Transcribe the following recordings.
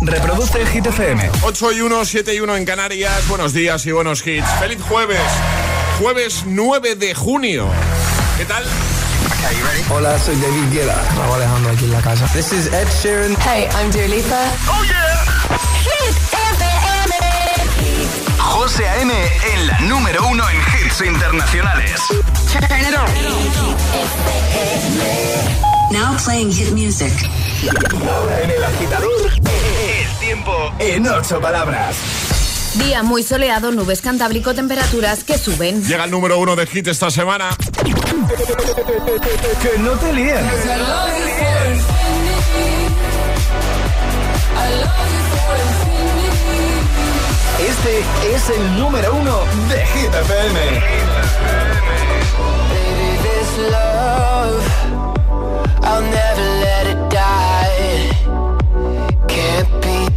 Reproduce Hit FM. 8 y 1, 7 y 1 en Canarias. Buenos días y buenos hits. Feliz jueves. Jueves 9 de junio. ¿Qué tal? Hola, soy David Guetta. Raúl Alejandro aquí en la casa. This is Ed Sheeran. Hey, I'm Dua Lipa. ¡Oh, yeah! Hit FM. José A.M. en la número uno en hits internacionales. Turn it on. Now playing hit music. En el agitador, tiempo en ocho palabras. Día muy soleado, nubes cantábrico, temperaturas que suben. Llega el número uno de hit esta semana. Que no te líes. Este es el número uno de Hit FM. Baby, this love, I'll never let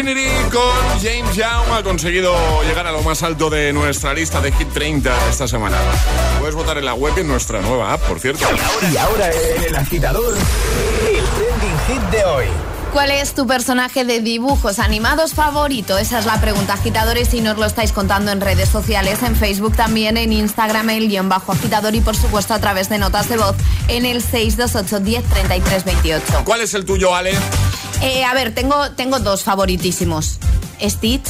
Infinity con James Young ha conseguido llegar a lo más alto de nuestra lista de Hit 30 esta semana. Puedes votar en la web y en nuestra nueva app, por cierto. Y ahora en el agitador, el trending hit de hoy. ¿Cuál es tu personaje de dibujos animados favorito? Esa es la pregunta, agitadores, y nos lo estáis contando en redes sociales, en Facebook también, en Instagram, el guion bajo agitador y por supuesto a través de notas de voz en el 628 10 33 28. ¿Cuál es el tuyo, Ale? Eh, a ver, tengo, tengo dos favoritísimos. Stitch,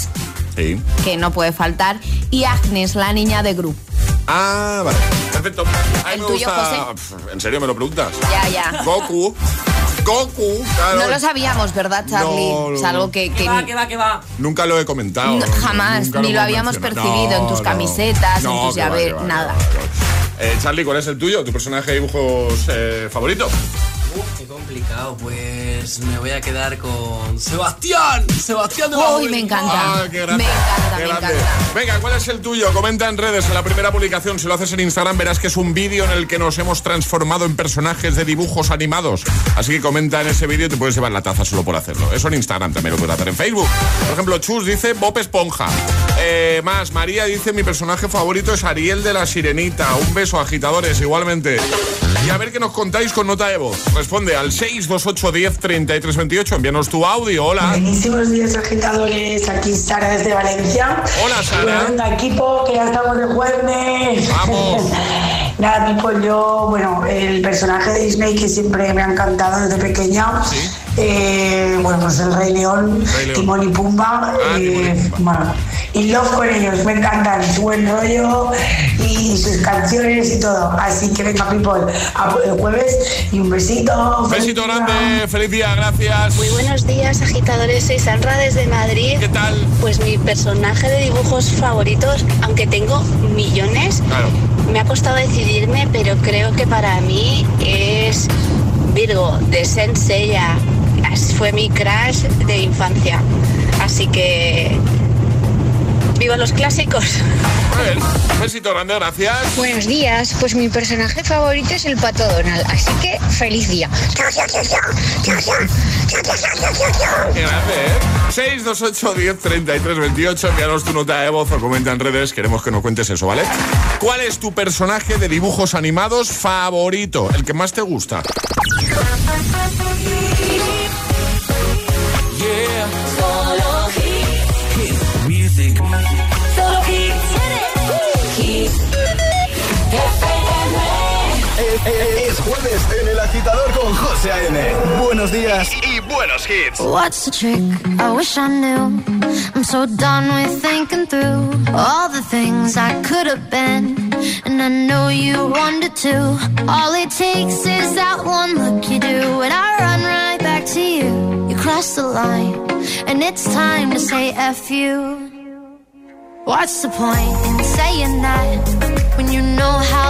Sí. que no puede faltar, y Agnes, la niña de Gru. Ah, vale. Perfecto. A mí ¿El me tuyo, gusta. Pf, ¿En serio me lo preguntas? Ya, ya. Goku. Goku, claro. No lo sabíamos, ¿verdad, Charlie? No, no, es algo que... que va, que va, que va. Nunca lo he comentado. No, jamás, Nunca ni lo habíamos percibido en tus No, camisetas, en tus va, nada. Eh, Charlie, ¿cuál es el tuyo? ¿Tu personaje de dibujos eh, favorito? Uf, qué complicado. Pues me voy a quedar con Sebastián. Sebastián de la Uy, me encanta. Ah, qué grande. Me encanta, qué me grande. encanta. Venga, ¿cuál es el tuyo? Comenta en redes. En la primera publicación, si lo haces en Instagram, verás que es un vídeo en el que nos hemos transformado en personajes de dibujos animados. Así que comenta en ese vídeo y te puedes llevar la taza solo por hacerlo. Eso en Instagram también lo puedes hacer en Facebook. Por ejemplo, Chus dice Bob Esponja. Eh, más, María dice mi personaje favorito es Ariel de la Sirenita. Un beso, agitadores, igualmente. Y a ver qué nos contáis con nota de voz. Responde al 628 10 33 28. Envíanos tu audio. Hola. Buenísimos días agitadores, aquí Sara desde Valencia. Hola, Sara. Bueno, equipo, que ya estamos de jueves. Vamos. Nada, tipo yo, bueno, el personaje de Disney que siempre me ha encantado desde pequeña. Sí. Eh, bueno, pues el Rey León, Rey León. Timón y Pumba. Ah, eh, Timón y Pumba. bueno, y love con ellos, me encantan su buen rollo y sus canciones y todo. Así que venga, people, a el jueves y un besito. Besito Feliz día. grande. Feliz día. Gracias. Muy buenos días, agitadores. Soy Sandra desde Madrid. ¿Qué tal? Pues mi personaje de dibujos favoritos, aunque tengo millones, Claro. me ha costado decidirme, pero creo que para mí es Virgo de Senseiya. Fue mi crush de infancia. Así que. ¡Viva los clásicos! Bien. Besito grande. Gracias. Buenos días, pues mi personaje favorito es el pato Donald, así que feliz día. Qué grande, ¿eh? 628 10 33 28. Envíanos tu nota de voz o comenta en redes. Queremos que nos cuentes eso, ¿vale? ¿Cuál es tu personaje de dibujos animados favorito? El que más te gusta. Es jueves en el agitador con José A.M. Buenos días y buenos hits. What's the trick? I wish I knew. I'm so done with thinking through all the things I could have been. And I know you wanted to. All it takes is that one look you do, and I run right back to you. You cross the line, and it's time to say F you. What's the point in saying that when you know how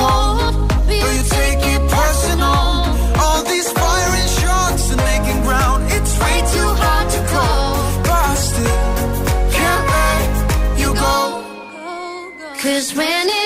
cold, but you take it personal. All these firing shots and making ground. It's way too hard to call, can't let you go. Cause when it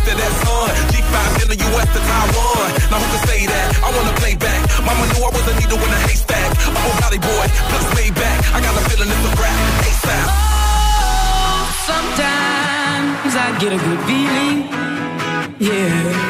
a winning Manchester, sun. G5 in the US to Taiwan. Now who can say that? I wanna play back. Mama knew I was a needle in a haystack. Boy, plus way back. I got a feeling it's a rap. ASAP. Oh, sometimes I get a good feeling, yeah.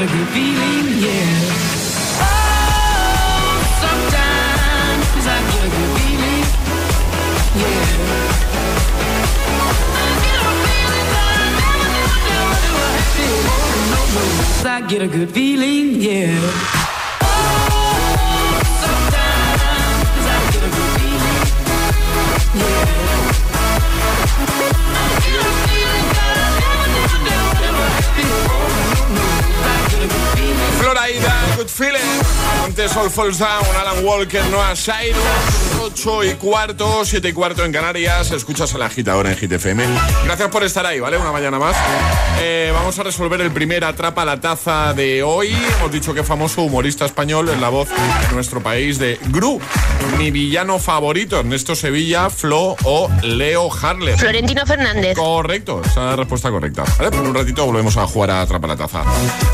A good feeling, yeah. Oh, sometimes I get a good feeling, yeah. I get a feeling I never, never, never, never had I get a good feeling, yeah. Antes All Falls Down, Alan Walker, Noah Cyrus. 8 y cuarto, 7 y cuarto en Canarias. Escuchas al agitador en GTFM. Gracias por estar ahí, ¿vale? Una mañana más. Eh, vamos a resolver el primer Atrapa la Taza de hoy. Hemos dicho que famoso humorista español es la voz de nuestro país de Gru. Mi villano favorito, Ernesto Sevilla, Flo o Leo Harlem. Florentino Fernández. Correcto, esa es la respuesta correcta. ¿Vale? Pues en un ratito volvemos a jugar a Atrapa la Taza.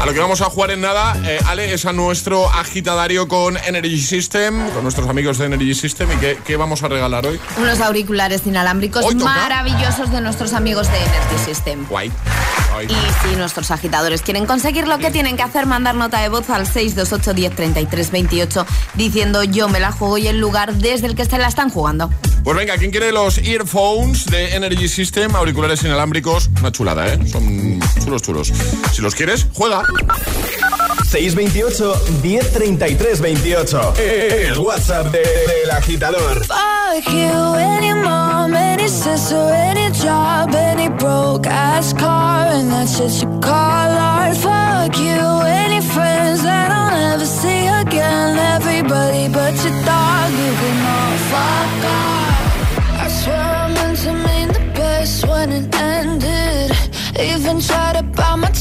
A lo que vamos a jugar en nada, eh, Ale, es a nuestro agitadario con Energy System, con nuestros amigos de Energy System. ¿Y qué, qué vamos a regalar hoy? Unos auriculares inalámbricos maravillosos de nuestros amigos de Energy System. Guay. Guay. Y si nuestros agitadores quieren conseguir lo que tienen que hacer, mandar nota de voz al 628 10 33 28 diciendo yo me la juego y el lugar desde el que se la están jugando. Pues venga, ¿quién quiere los earphones de Energy System? Auriculares inalámbricos, una chulada, ¿eh? Son chulos, chulos. Si los quieres, juega. 628 1033 28. El WhatsApp de- del agitador. Fuck you, any mom, any sister, any job, any broke ass car, and that's just your call art. Fuck you, any friends that I'll never see again. Everybody but your dog, you can all fuck off. I swear I meant to mean the best when it ended. Even tried to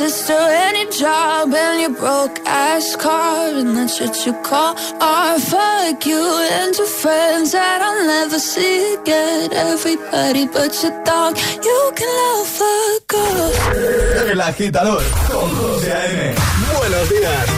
access to any job and your broke ass car, and that's what you call art. Fuck you and your friends that I'll never see again. Everybody but your dog, you can love a ghost. El agitador con José A.M. Buenos días.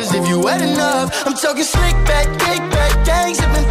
hours if you had enough. I'm talking slick back, kick back, gangs up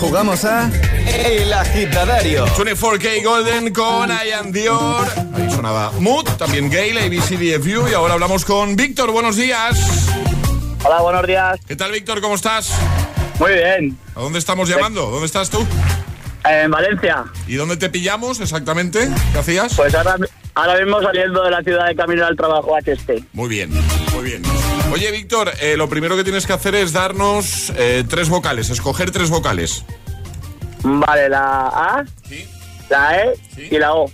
jugamos a El Agitadario. 24K Golden con mm. Ian Dior. Ahí sonaba Mood, también Gale, ABCDFU. Y ahora hablamos con Víctor. Buenos días. Hola, buenos días. ¿Qué tal, Víctor? ¿Cómo estás? Muy bien. ¿A dónde estamos llamando? ¿Dónde estás tú? En Valencia. ¿Y dónde te pillamos exactamente? ¿Qué hacías? Pues ahora, ahora mismo saliendo de la ciudad de camino al trabajo a Muy bien, muy bien. Oye, Víctor, eh, lo primero que tienes que hacer es darnos eh, tres vocales, escoger tres vocales. Vale, la A, la E y la O.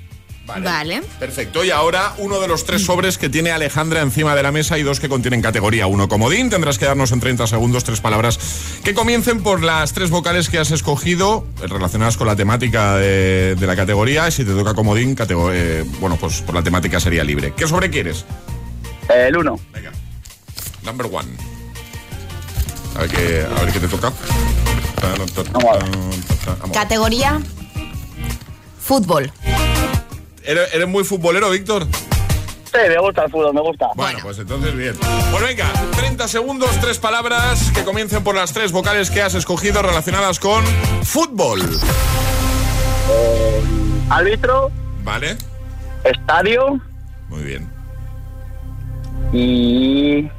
Vale. vale. Perfecto. Y ahora uno de los tres mm. sobres que tiene Alejandra encima de la mesa y dos que contienen categoría 1 comodín. Tendrás que darnos en 30 segundos tres palabras que comiencen por las tres vocales que has escogido eh, relacionadas con la temática de, la categoría. Y si te toca comodín, eh, bueno, pues por la temática sería libre. ¿Qué sobre quieres? El 1. Venga. Number one. A ver qué, a ver qué te toca. Vamos. Categoría fútbol. ¿Eres, eres muy futbolero, Víctor? Sí, me gusta el fútbol, me gusta. Bueno, pues entonces bien. Pues venga, 30 segundos, tres palabras que comiencen por las tres vocales que has escogido relacionadas con fútbol. Árbitro, Vale, estadio muy bien. y...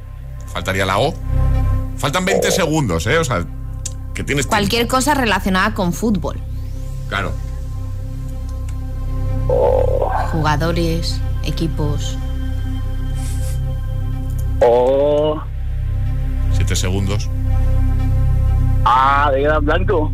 Faltaría la O. Faltan 20 segundos, ¿eh? O sea, que tienes tiempo. Cualquier cosa relacionada con fútbol. Claro. Jugadores, equipos. O... 7 segundos. Ah, de gran blanco.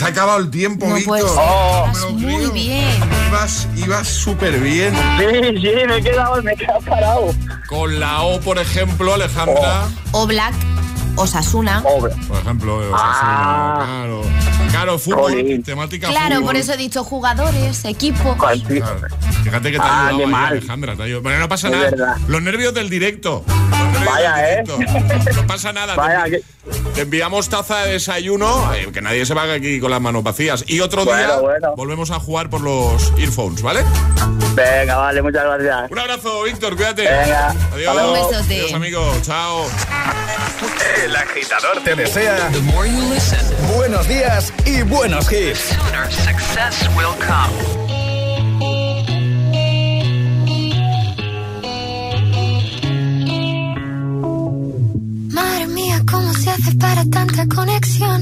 Se ha acabado el tiempo, No Víctor. Oh. Muy bien. Ibas, ibas súper bien. Sí, sí, me he quedado, me he quedado parado. Con la O, por ejemplo, Alejandra. O Black, Osasuna. Pobre. Por ejemplo, eh, Ah. claro. Claro, fútbol, temática Claro, fútbol. por eso he dicho jugadores, equipos. Claro. Fíjate que te ha Ah, ayudado ahí. Alejandra. Te ha ayudado. Bueno, no pasa Es nada. verdad. Los nervios del directo. Nervios Vaya, del ¿eh? No pasa nada. Vaya, te, que- te enviamos taza de desayuno. eh, que nadie se vaya aquí con las manos vacías. Y otro Bueno, día bueno. volvemos a jugar por los earphones, ¿vale? Venga, vale, muchas gracias. Un abrazo, Víctor. Cuídate. Venga, Adiós. Un besote. Adiós, amigo. Chao. El agitador te desea buenos días y buenos hits. Madre mía, ¿cómo se hace para tanta conexión?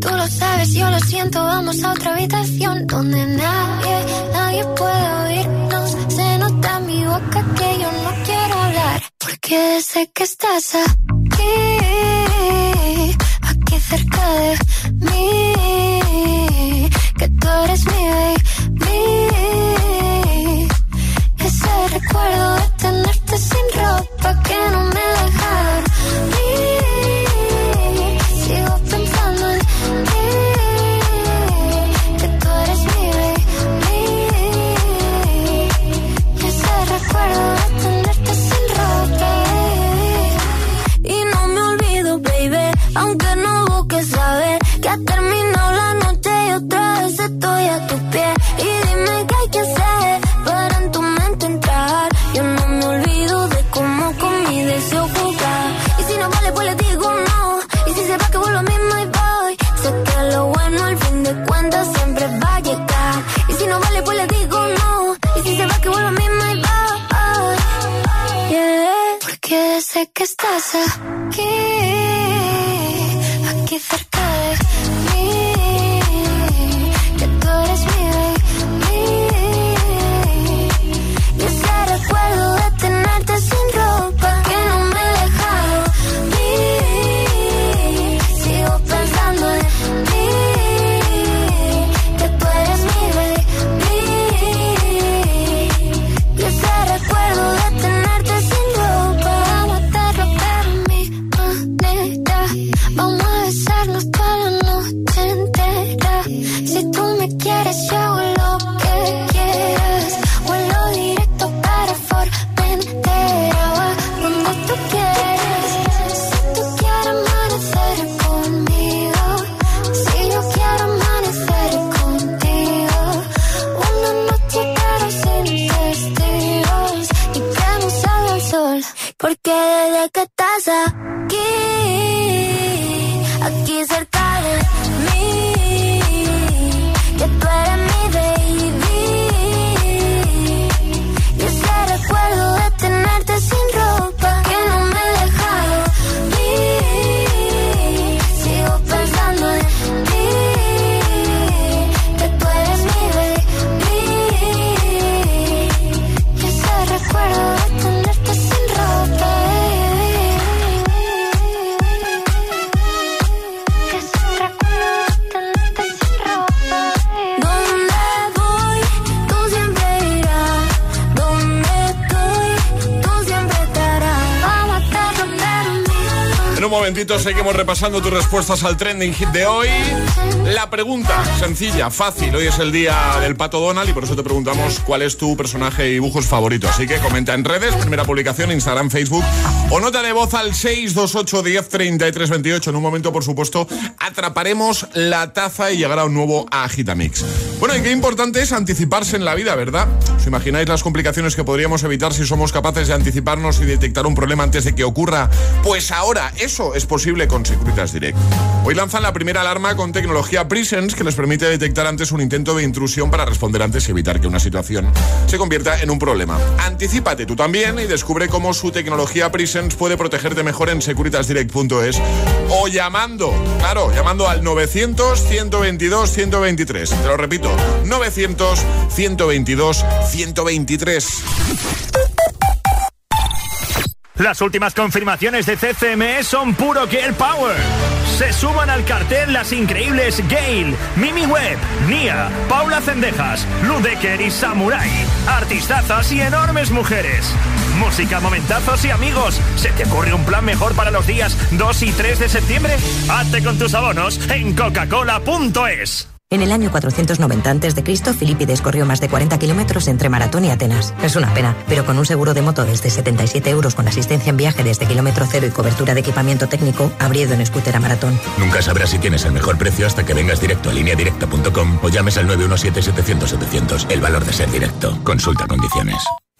Tú lo sabes, yo lo siento, vamos a otra habitación donde nadie, nadie puede oírnos. Se nota en mi boca que yo no quiero hablar, porque sé que estás aquí Porque desde que estás aquí momentito seguimos repasando tus respuestas al trending hit de hoy. La pregunta, sencilla, fácil. Hoy es el día del pato Donald y por eso te preguntamos cuál es tu personaje de dibujos favorito. Así que comenta en redes, primera publicación, Instagram, Facebook o nota de voz al 628 10 33 28. En un momento, por supuesto, atraparemos la taza y llegará un nuevo Agitamix. Bueno, y qué importante es anticiparse en la vida, ¿verdad? ¿Os imagináis las complicaciones que podríamos evitar si somos capaces de anticiparnos y detectar un problema antes de que ocurra? Pues ahora eso es posible con Securitas Direct. Hoy lanzan la primera alarma con tecnología Presence que les permite detectar antes un intento de intrusión para responder antes y evitar que una situación se convierta en un problema. Anticípate tú también y descubre cómo su tecnología Presence puede protegerte mejor en securitasdirect.es o llamando, claro, llamando al 900 122 123. Te lo repito, 900 122 123. Las últimas confirmaciones de CCME son puro Girl Power. Se suman al cartel las increíbles Gail, Mimi Webb, Nia, Paula Cendejas, Ludecker y Samurai. Artistazas y enormes mujeres. Música, momentazos y amigos. ¿Se te ocurre un plan mejor para los días 2 y 3 de septiembre? Hazte con tus abonos en coca-cola.es. En el año 490 a.C., Filipides corrió más de 40 kilómetros entre Maratón y Atenas. Es una pena, pero con un seguro de moto desde 77 euros con asistencia en viaje desde kilómetro cero y cobertura de equipamiento técnico, habría ido en scooter a Maratón. Nunca sabrás si tienes el mejor precio hasta que vengas directo a lineadirecta.com o llames al 917-700-700. El valor de ser directo. Consulta condiciones.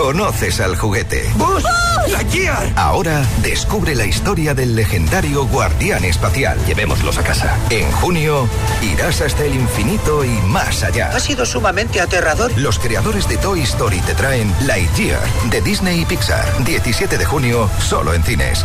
Conoces al juguete. ¡Bus! ¡La! Ahora descubre la historia del legendario guardián espacial. Llevémoslos a casa. En junio irás hasta el infinito y más allá. Ha sido sumamente aterrador. Los creadores de Toy Story te traen Lightyear de Disney y Pixar. 17 de junio, solo en cines.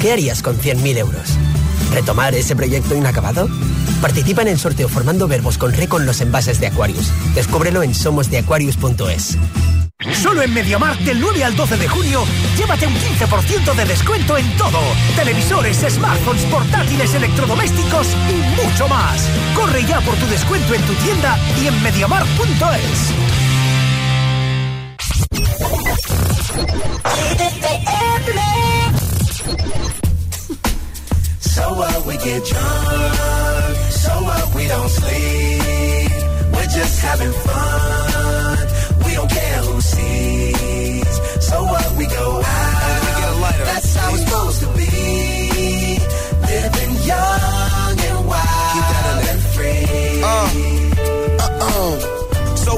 ¿Qué harías con 100.000 euros? ¿Retomar ese proyecto inacabado? Participa en el sorteo formando verbos con re con los envases de Aquarius. Descúbrelo en somosdeaquarius.es. Solo en MediaMarkt del 9 al 12 de junio, llévate un 15% de descuento en todo. Televisores, smartphones, portátiles, electrodomésticos y mucho más. Corre ya por tu descuento en tu tienda y en MediaMarkt.es. So what we get drunk, so what we don't sleep. We're just having fun. We don't care who sees. So what we go out. We get a lighter. That's how it's supposed to be. Living young and wild and free. Uh, uh-oh.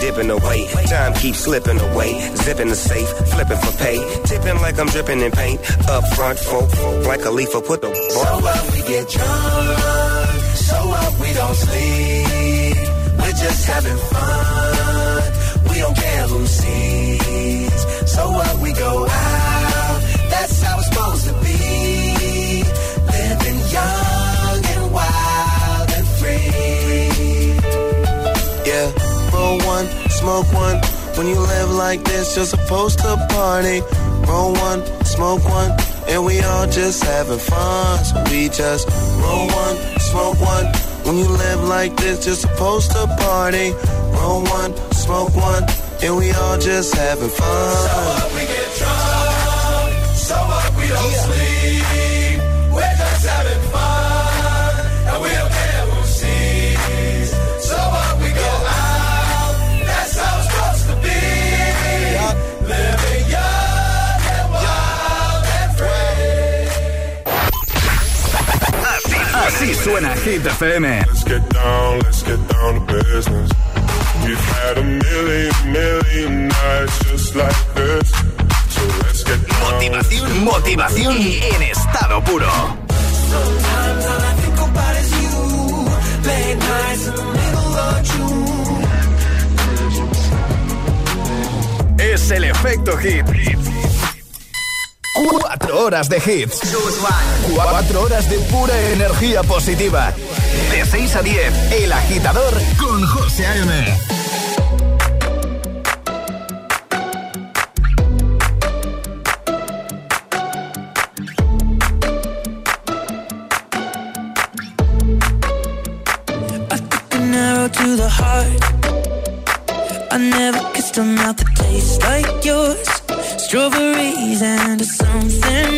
dipping away. Time keeps slipping away. Zipping the safe, flipping for pay. Tipping like I'm dripping in paint. Up front, folk, like a leaf, put the So what we get drunk, so what we don't sleep. We're just having fun. We don't care who sees. So what we go out. That's how it's supposed to smoke one. When you live like this, you're supposed to party. Roll one, smoke one, and we all just having fun. So we just roll one, smoke one. When you live like this, you're supposed to party. Roll one, smoke one, and we all just having fun. So what we get drunk, so what we don't sleep. Así suena Hit FM. Let's get down, let's get down to business. We've had a million, million nights just like this. So let's get down, motivación, let's get motivación en estado puro. Sometimes all I think about is you. Late nights in the middle of June. Es el efecto hit. Cuatro horas de hits. Cuatro horas de pura energía positiva. De 6 a 10, El Agitador con José A.M. To the heart, I never kissed a mouth that tastes like yours. Strawberries and a something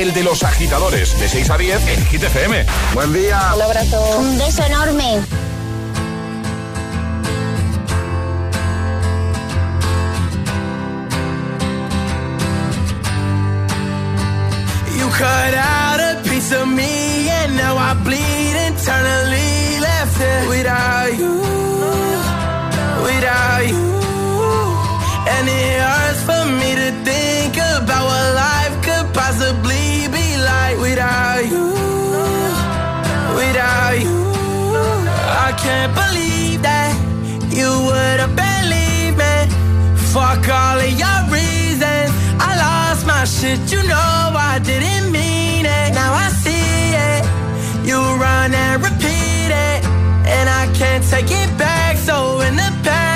el de los agitadores, de 6 a 10 en Hit FM. Buen día. Un abrazo. Un beso enorme. You cut out a piece of me and now I bleed internally. all of your reasons. I lost my shit, you know I didn't mean it. Now I see it. You run and repeat it, and I can't take it back. So in the past.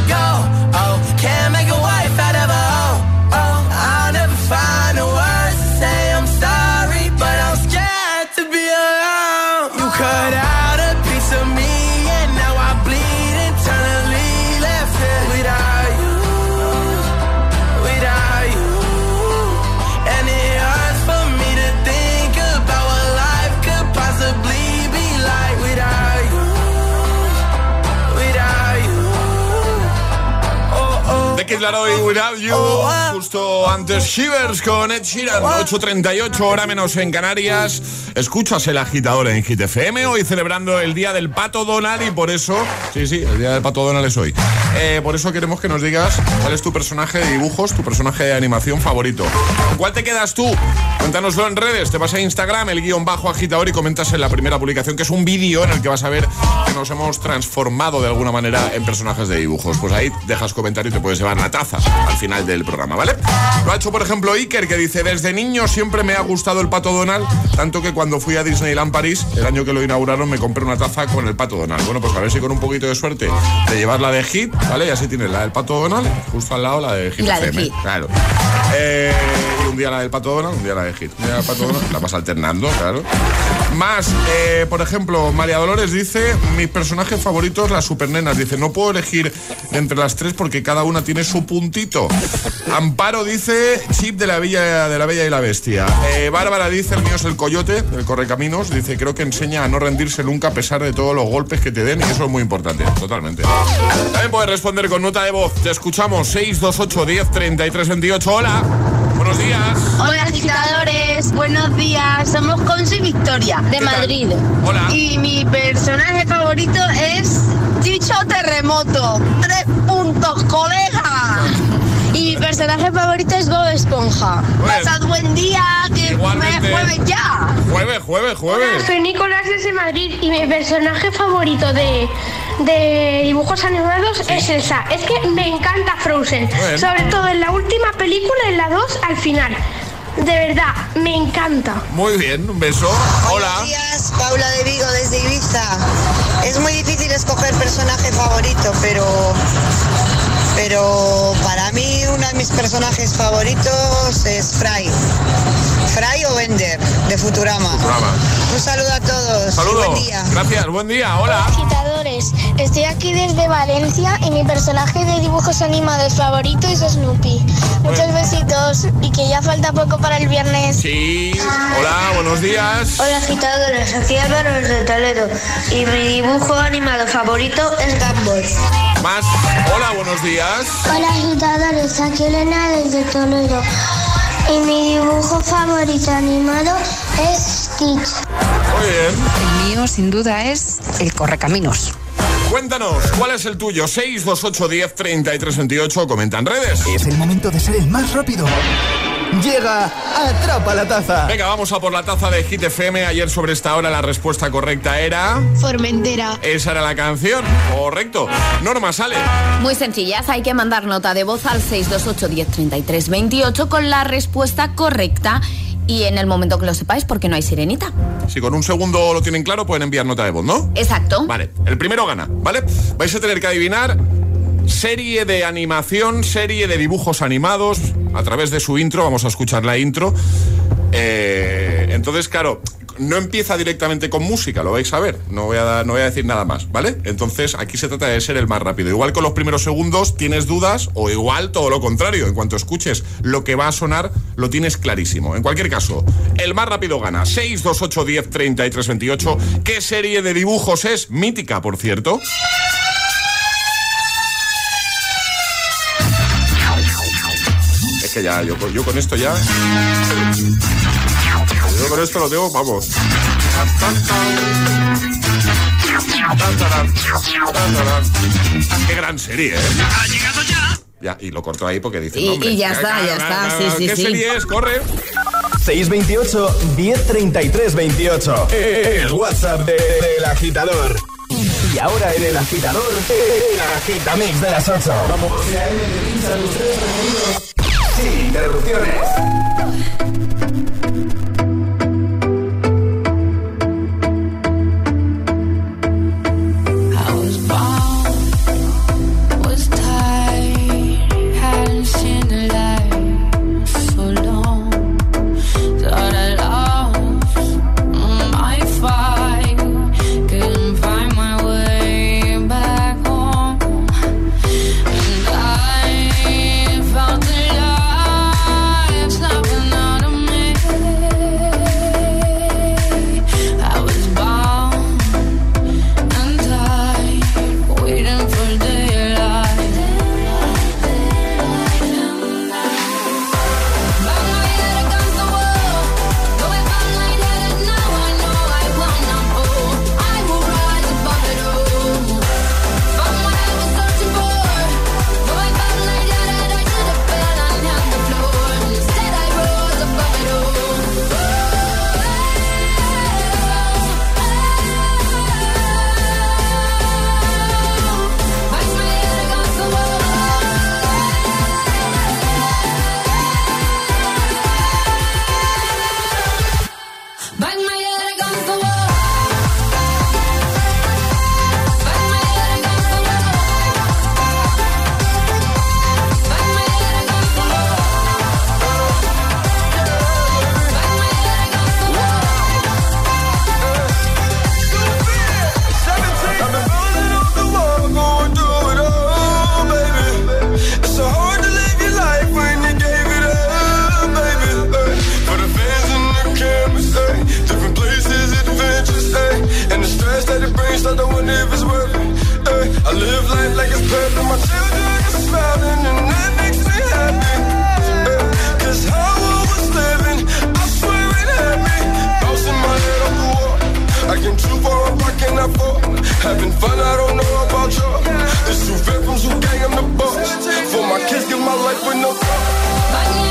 Kid Laroi Without You, justo antes Shivers con Ed Sheeran, 8.38 hora menos en Canarias. Escuchas el agitador en Hit FM, hoy celebrando el día del Pato Donald y por eso, sí, sí, el día del Pato Donald es hoy. Eh, por eso queremos que nos digas cuál es tu personaje de dibujos, tu personaje de animación favorito. ¿Con cuál te quedas tú? Cuéntanoslo en redes, te vas a Instagram, el guion bajo agitador y comentas en la primera publicación, que es un vídeo en el que vas a ver que nos hemos transformado de alguna manera en personajes de dibujos. Pues ahí dejas comentario y te puedes llevar la taza al final del programa, ¿vale? Lo ha hecho, por ejemplo, Iker, que dice, desde niño siempre me ha gustado el Pato Donald, tanto que cuando fui a Disneyland París, el año que lo inauguraron, me compré una taza con el Pato Donald. Bueno, pues a ver si con un poquito de suerte de llevar la de Hit, ¿vale? Y así tienes la del Pato Donald, justo al lado la de Hit. Y la de FM. Hit. Claro. Eh, un día la del Pato un día la de Hit. La vas alternando, claro. Más, eh, por ejemplo, María Dolores dice, mis personajes favoritos, las supernenas. Dice, no puedo elegir entre las tres porque cada una tiene su puntito. Amparo dice, chip de la Bella, de la Bella y la Bestia. Eh, Bárbara dice, el mío es el coyote, el correcaminos. Dice, creo que enseña a no rendirse nunca a pesar de todos los golpes que te den y eso es muy importante, totalmente. También puedes responder con nota de voz. Te escuchamos 628 10 33 28. Hola. Buenos días. Hola agitadores, buenos días. Somos Consu y Victoria de Madrid. Hola. Y mi personaje favorito es Chicho Terremoto. Tres puntos, colega. Personaje favorito es Bob Esponja. Pasad buen día, que Igualmente. jueves ya. Jueves, jueves, jueves. Soy Nicolás desde Madrid y mi personaje favorito de, de dibujos animados es Elsa. Es que me encanta Frozen, Bueno. sobre todo en la última película, en la 2, al final. De verdad, me encanta. Muy bien, un beso. Hola. Buenos días, Paula de Vigo desde Ibiza. Es muy difícil escoger personaje favorito, pero pero para mí uno de mis personajes favoritos es Fry. Fry o Bender de Futurama. Un saludo a todos. Saludos. Buen día. Gracias, buen día. Hola. Agitadores, estoy aquí desde Valencia y mi personaje de dibujos animados favorito es Snoopy. Muchos besitos y que ya falta poco para el viernes. Sí. Hola, buenos días. Hola agitadores, aquí Álvaro desde Toledo y mi dibujo animado favorito es Gumball. Más. Hola, buenos días. Hola agitadores, aquí Elena desde Toledo y mi dibujo favorito animado es Stitch. Muy bien. El mío, sin duda, es el correcaminos. Cuéntanos, ¿cuál es el tuyo? 628 10 33 28. Comenta en redes. Es el momento de ser el más rápido. Llega Atrapa la Taza. Venga, vamos a por la taza de Hit FM. Ayer sobre esta hora la respuesta correcta era... Formentera. Esa era la canción. Correcto. Norma, sale. Muy sencillas, hay que mandar nota de voz al 628 1033 28 con la respuesta correcta y en el momento que lo sepáis porque no hay sirenita. Si con un segundo lo tienen claro, pueden enviar nota de voz, ¿no? Exacto. Vale, el primero gana, ¿vale? Vais a tener que adivinar serie de animación, serie de dibujos animados. A través de su intro, vamos a escuchar la intro. Eh, entonces, claro, no empieza directamente con música, lo vais a ver. No voy a, no voy a decir nada más, ¿vale? Entonces, aquí se trata de ser el más rápido. Igual con los primeros segundos tienes dudas, o igual todo lo contrario. En cuanto escuches lo que va a sonar, lo tienes clarísimo. En cualquier caso, el más rápido gana. 6, 2, 8, 10, 33, 28. ¿Qué serie de dibujos es? Mítica, por cierto. Es que ya, yo, yo con esto ya. Yo con esto lo tengo, vamos. Qué gran serie, ¿eh? Ha llegado ya. Ya, y lo corto ahí porque dice. Y- y ya está, ya está, sí, sí, ¿Qué sí. serie es? Corre. 628 1033 28. El WhatsApp de- del agitador. Y ahora en el agitador, el agitamix de las 8. Vamos. Sin interrupciones. With no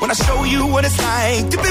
When I show you what it's like to be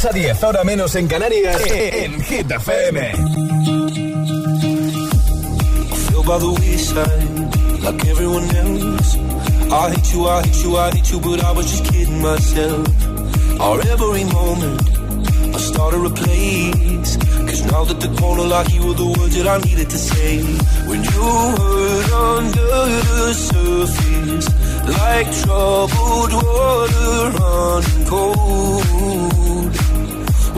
6 a 10, ahora menos en Canarias, en Hit FM. like everyone else. I hate you, I hate you, I hate you, but I was just kidding myself. Our every moment, I started a place. Cause now that the corner lock, you were the words that I needed to say. When you hurt under the surface, like troubled water running cold.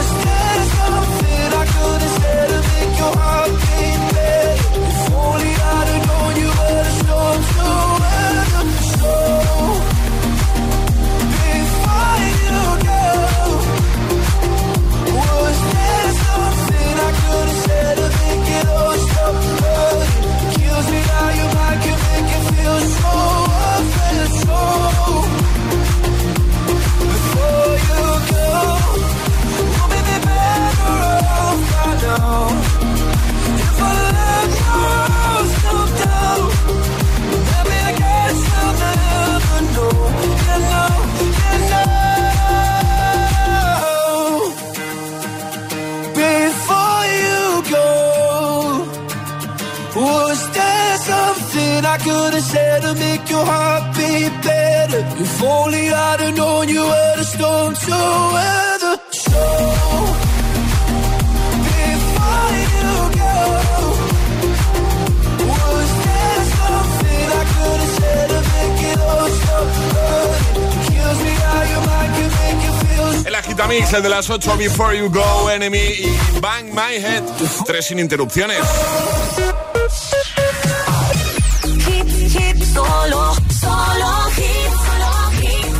Was there something I could have said to make your heart beat If only I'd known you were the storm to weather. So, you go, make it all make Agitamix, el de las 8 Before You Go, Enemy y Bang My Head. Tres sin interrupciones. Solo, solo hit, solo hit.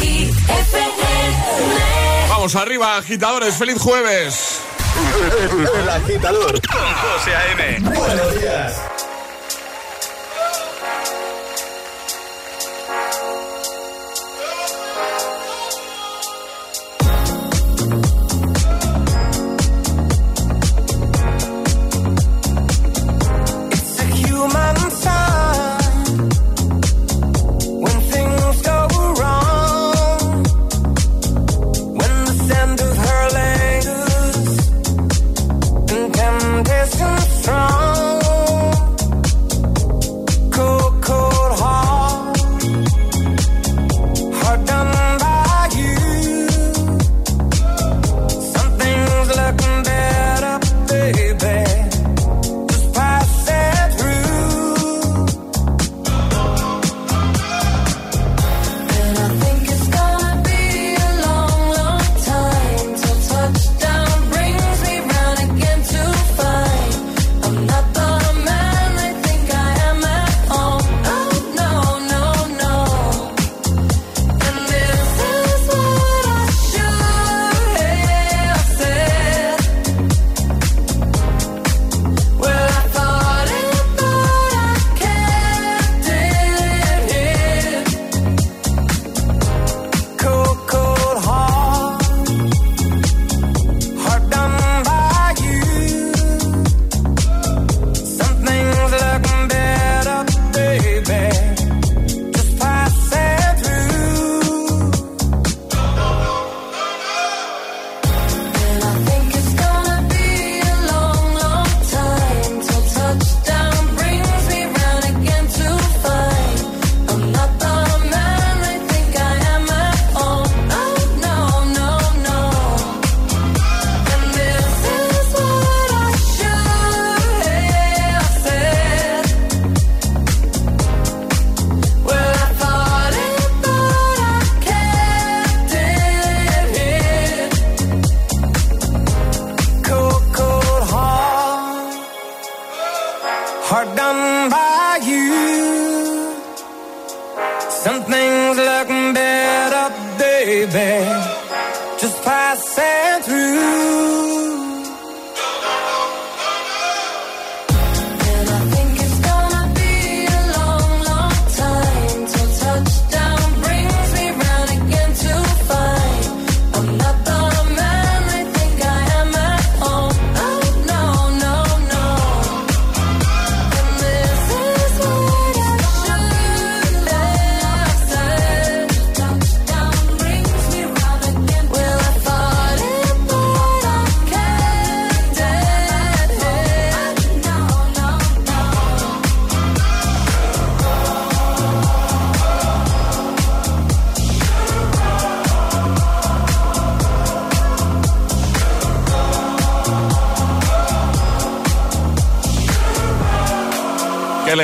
Hit FM. Vamos arriba, agitadores. ¡Feliz jueves! El agitador con José A.M. Buenos días.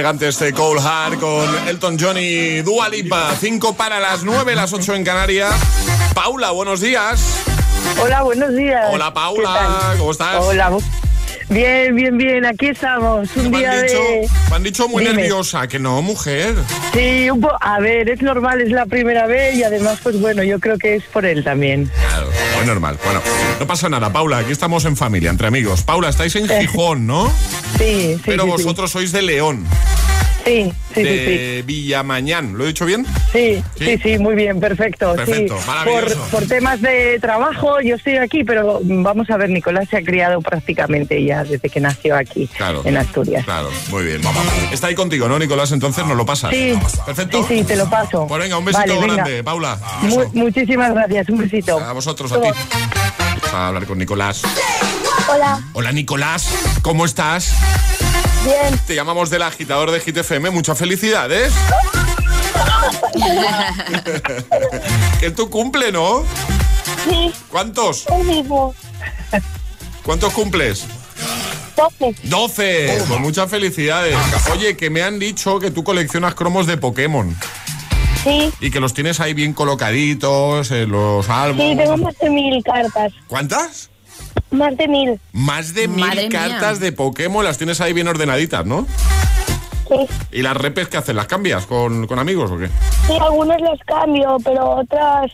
Elegante este Cole Hart con Elton John y Dua Lipa. 5 para las 9, las 8 en Canarias. Paula, buenos días. Hola, buenos días. Hola, ¿Qué Paula. ¿Cómo estás? Hola. Bien, bien, bien. Aquí estamos. Un Me día han, dicho, de. me han dicho muy Dime. nerviosa, que no, mujer. Sí, un po- a ver, es normal, es la primera vez y además, pues bueno, yo creo que es por él también. Claro, muy normal. Bueno, no pasa nada, Paula, aquí estamos en familia, entre amigos. Paula, estáis en Gijón, ¿no? Sí, sí. Pero sí, sí. vosotros sois de León, Sí, sí, sí, sí. de Villamañán. ¿Lo he dicho bien? Sí, Sí. sí, sí, muy bien, perfecto. Perfecto, sí. maravilloso. Por, por temas de trabajo, yo estoy aquí, pero vamos a ver, Nicolás se ha criado prácticamente ya desde que nació aquí, Claro. en Asturias. Claro, muy bien. Vamos. Está ahí contigo, ¿no, Nicolás? Entonces nos lo pasas. Sí, Perfecto. sí, sí, te lo paso. Pues venga, un besito Vale, venga. grande, Paula. Mu- muchísimas gracias, un besito. A vosotros, a ti. Vamos a hablar con Nicolás. Hola, Hola, Nicolás. ¿Cómo estás? Bien. Te llamamos del agitador de Hit FM. Muchas felicidades. que tú cumple, ¿no? Sí, ¿Cuántos? el mismo. ¿Cuántos cumples? 12. 12. Pues muchas felicidades. Oye, que me han dicho que tú coleccionas cromos de Pokémon. Sí, Y que los tienes ahí bien colocaditos en los sí, álbumes. tengo más de mil cartas. ¿Cuántas? Más de mil. Más de mil Madre mía. cartas de Pokémon las tienes ahí bien ordenaditas, ¿no? Sí, ¿Y las repes qué haces? ¿Las cambias con, con amigos o qué? sí, algunas las cambio, pero otras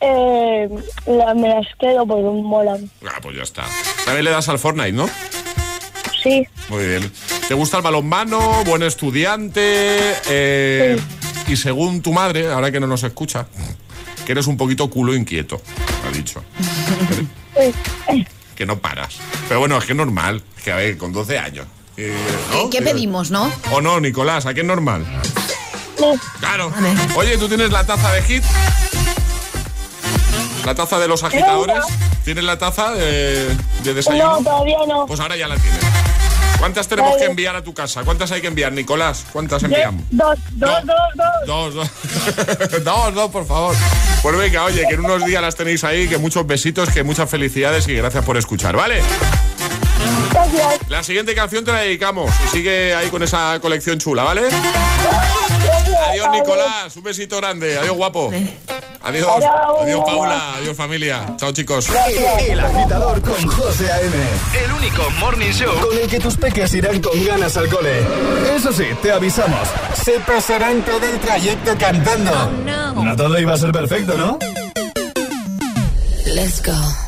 eh, la- me las quedo porque molan. Ah, pues ya está. También le das al Fortnite, ¿no? Sí, Muy bien. ¿Te gusta el balonmano? ¿Buen estudiante? Eh, Y según tu madre, ahora que no nos escucha, que eres un poquito culo inquieto, ha dicho. Que no paras. Pero bueno, es que es normal. Es que a ver, con 12 años. Eh, ¿no? ¿Qué pedimos, no? ¿O no, Nicolás? ¿A qué es normal? Claro. Oye, ¿tú tienes la taza de hit? ¿La taza de los agitadores? ¿Tienes la taza de, de desayuno? no, todavía no. Pues ahora ya la tienes. ¿Cuántas tenemos Vale. que enviar a tu casa? ¿Cuántas hay que enviar, Nicolás? ¿Cuántas enviamos? Dos, dos, dos, dos. Dos, dos. dos, dos, por favor. Pues venga, oye, que en unos días las tenéis ahí, que muchos besitos, que muchas felicidades y gracias por escuchar, ¿vale? Gracias. La siguiente canción te la dedicamos y sigue ahí con esa colección chula, ¿vale? Adiós, Nicolás. Un besito grande. Adiós, guapo. Adiós. Adiós, Paula. Adiós, familia. Chao, chicos. El agitador con José A.M. El único morning show con el que tus peques irán con ganas al cole. Eso sí, te avisamos. Se pasarán todo el trayecto cantando. no. todo iba a ser perfecto, ¿no? Let's go.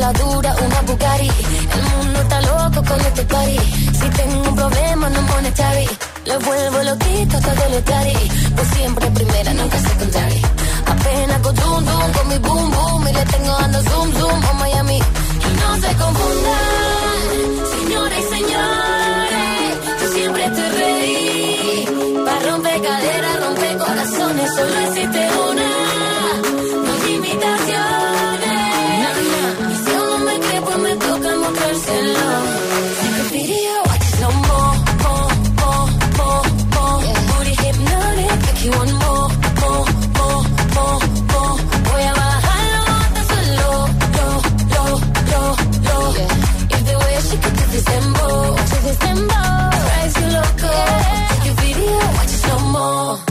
La dura, una Bugatti. El mundo está loco con este party. Si tengo un problema, no monetary. Le vuelvo loquito todo lo tari. Pues siempre primera, nunca secondary. Apenas con zoom zoom, con mi boom boom. Y le tengo dando zoom zoom a Miami. Y no se confundan, señoras y señores. Yo siempre estoy ready. Para romper caderas, romper corazones. Solo existe una. Dembow, drives you loco. Take a video, watch it slow mo.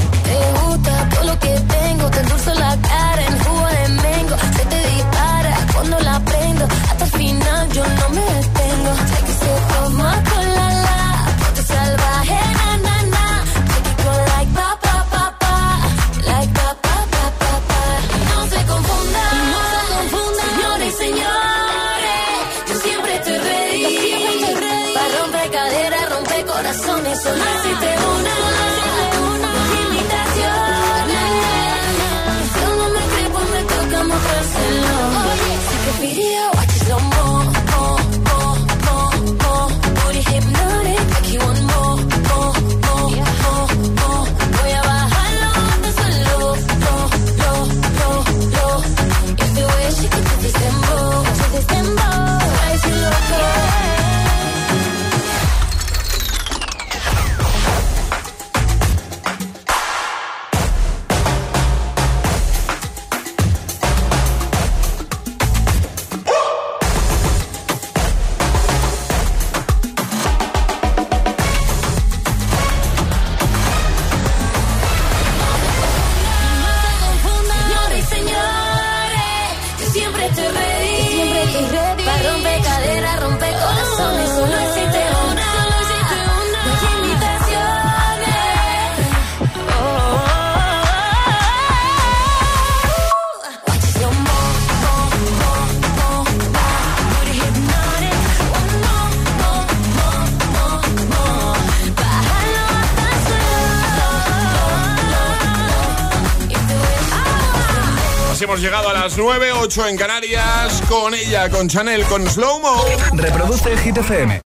8 en Canarias, con ella, con Chanel, con Slow Mo. Reproduce el Hit FM.